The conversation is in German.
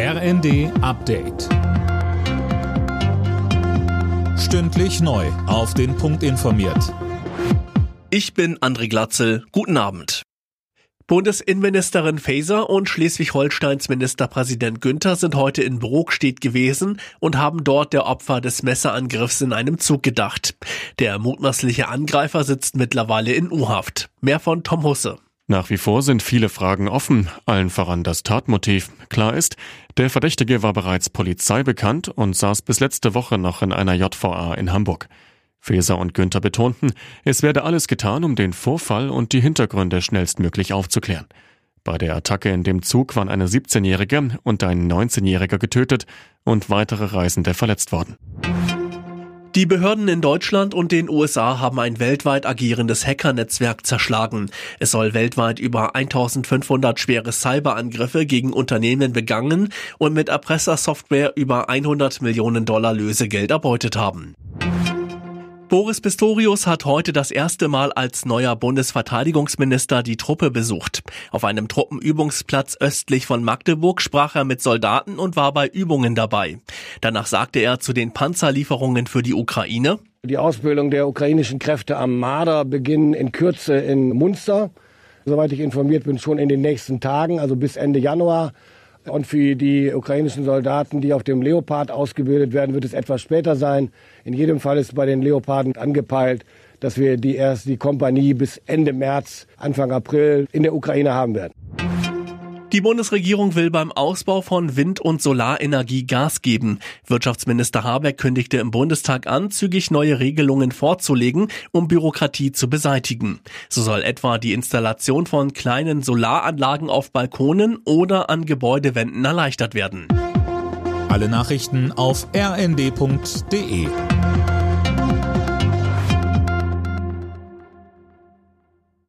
RND Update. Stündlich neu. Auf den Punkt informiert. Ich bin André Glatzel. Guten Abend. Bundesinnenministerin Faeser und Schleswig-Holsteins Ministerpräsident Günther sind heute in Brokstedt gewesen und haben dort der Opfer des Messerangriffs in einem Zug gedacht. Der mutmaßliche Angreifer sitzt mittlerweile in U-Haft. Mehr von Tom Husse. Nach wie vor sind viele Fragen offen, allen voran das Tatmotiv. Klar ist, der Verdächtige war bereits Polizei bekannt und saß bis letzte Woche noch in einer JVA in Hamburg. Feser und Günther betonten, es werde alles getan, um den Vorfall und die Hintergründe schnellstmöglich aufzuklären. Bei der Attacke in dem Zug waren eine 17-Jährige und ein 19-Jähriger getötet und weitere Reisende verletzt worden. Die Behörden in Deutschland und den USA haben ein weltweit agierendes Hackernetzwerk zerschlagen. Es soll weltweit über 1500 schwere Cyberangriffe gegen Unternehmen begangen und mit Erpressersoftware über 100 Millionen Dollar Lösegeld erbeutet haben. Boris Pistorius hat heute das erste Mal als neuer Bundesverteidigungsminister die Truppe besucht. Auf einem Truppenübungsplatz östlich von Magdeburg sprach er mit Soldaten und war bei Übungen dabei. Danach sagte er zu den Panzerlieferungen für die Ukraine. Die Ausbildung der ukrainischen Kräfte am Marder beginnen in Kürze in Munster. Soweit ich informiert bin, schon in den nächsten Tagen, also bis Ende Januar. Und für die ukrainischen Soldaten, die auf dem Leopard ausgebildet werden, wird es etwas später sein. In jedem Fall ist bei den Leoparden angepeilt, dass wir die erst die Kompanie bis Ende März, Anfang April in der Ukraine haben werden. Die Bundesregierung will beim Ausbau von Wind- und Solarenergie Gas geben. Wirtschaftsminister Habeck kündigte im Bundestag an, zügig neue Regelungen vorzulegen, um Bürokratie zu beseitigen. So soll etwa die Installation von kleinen Solaranlagen auf Balkonen oder an Gebäudewänden erleichtert werden. Alle Nachrichten auf rnd.de